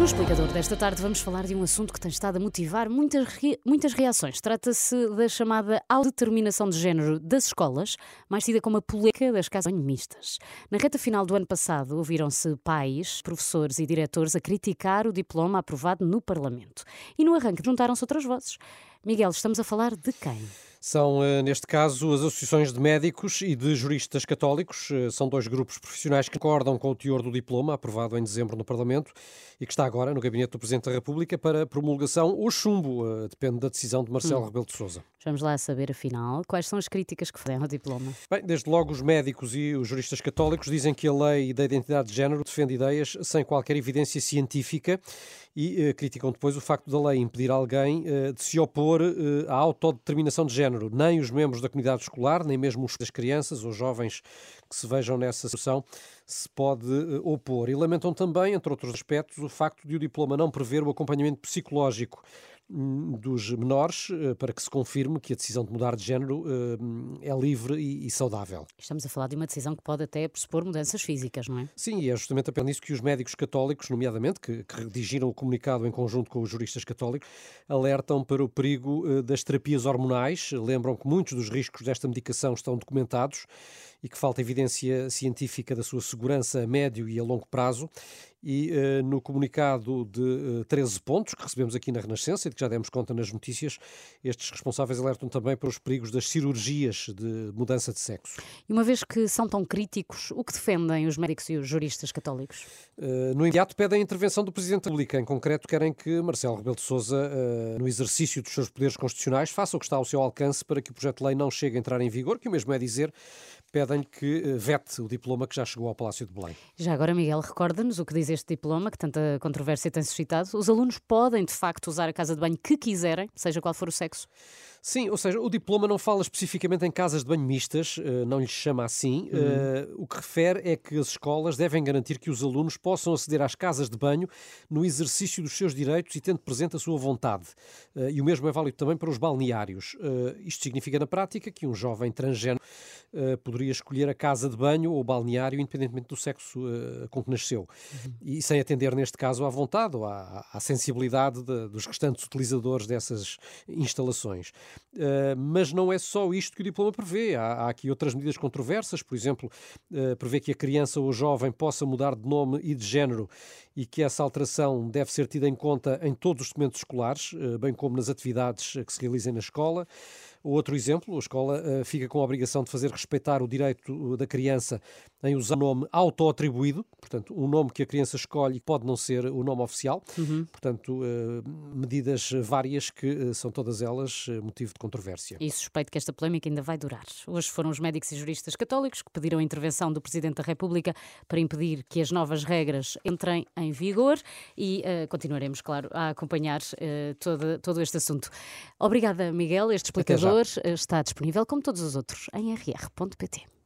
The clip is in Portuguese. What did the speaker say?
No explicador desta tarde vamos falar de um assunto que tem estado a motivar muitas, muitas reações. Trata-se da chamada autodeterminação de género das escolas, mais tida como a política das casas mistas. Na reta final do ano passado, ouviram-se pais, professores e diretores a criticar o diploma aprovado no Parlamento. E no arranque juntaram-se outras vozes. Miguel, estamos a falar de quem? São, eh, neste caso, as associações de médicos e de juristas católicos. Eh, são dois grupos profissionais que concordam com o teor do diploma, aprovado em dezembro no Parlamento, e que está agora no gabinete do Presidente da República para promulgação ou chumbo, eh, depende da decisão de Marcelo hum. Rebelo de Sousa. Vamos lá saber, afinal, quais são as críticas que fazem ao diploma. Bem, desde logo os médicos e os juristas católicos dizem que a lei da identidade de género defende ideias sem qualquer evidência científica e uh, criticam depois o facto da lei impedir alguém uh, de se opor uh, à autodeterminação de género. Nem os membros da comunidade escolar, nem mesmo os das crianças ou jovens que se vejam nessa situação se pode opor. E lamentam também, entre outros aspectos, o facto de o diploma não prever o acompanhamento psicológico dos menores eh, para que se confirme que a decisão de mudar de género eh, é livre e saudável. Estamos a falar de uma decisão que pode até pressupor mudanças físicas, não é? Sim, e é justamente apenas nisso que os médicos católicos, nomeadamente, que, que redigiram o comunicado em conjunto com os juristas católicos, alertam para o perigo eh, das terapias hormonais. Lembram que muitos dos riscos desta medicação estão documentados e que falta evidência científica da sua segurança a médio e a longo prazo e uh, no comunicado de uh, eh, 13 pontos que recebemos aqui na Renascença e de que já demos conta nas notícias, estes responsáveis alertam também para os perigos das cirurgias de mudança de sexo. E uma vez que são tão críticos, o que defendem os médicos e os juristas católicos? Uh, no imediato pedem a intervenção do Presidente da República. Em concreto, querem que Marcelo Rebelo de Sousa, no exercício dos seus poderes constitucionais, faça o que está ao seu alcance para que o projeto de lei não chegue a entrar em vigor, que o mesmo é dizer, pedem que vete o diploma que já chegou ao Palácio de Belém. Já agora, Miguel, recorda-nos o que diz este diploma, que tanta controvérsia tem suscitado, os alunos podem, de facto, usar a casa de banho que quiserem, seja qual for o sexo? Sim, ou seja, o diploma não fala especificamente em casas de banho mistas, eh, não lhe chama assim. Uhum. Uh, o que refere é que as escolas devem garantir que os alunos possam aceder às casas de banho no exercício dos seus direitos e tendo presente a sua vontade. Uh, e o mesmo é válido também para os balneários. Uh, isto significa, na prática, que um jovem transgênero poderia escolher a casa de banho ou balneário, independentemente do sexo com que nasceu. Uhum. E sem atender, neste caso, à vontade ou à, à sensibilidade de, dos restantes utilizadores dessas instalações. Uh, mas não é só isto que o diploma prevê. Há, há aqui outras medidas controversas, por exemplo, uh, prevê que a criança ou jovem possa mudar de nome e de género e que essa alteração deve ser tida em conta em todos os documentos escolares, uh, bem como nas atividades que se realizem na escola. Outro exemplo, a escola fica com a obrigação de fazer respeitar o direito da criança em usar o nome autoatribuído, portanto, um nome que a criança escolhe pode não ser o nome oficial, uhum. portanto, medidas várias que são todas elas motivo de controvérsia. E suspeito que esta polémica ainda vai durar. Hoje foram os médicos e juristas católicos que pediram a intervenção do Presidente da República para impedir que as novas regras entrem em vigor e uh, continuaremos, claro, a acompanhar todo, todo este assunto. Obrigada, Miguel. Este explicador está disponível, como todos os outros, em rr.pt.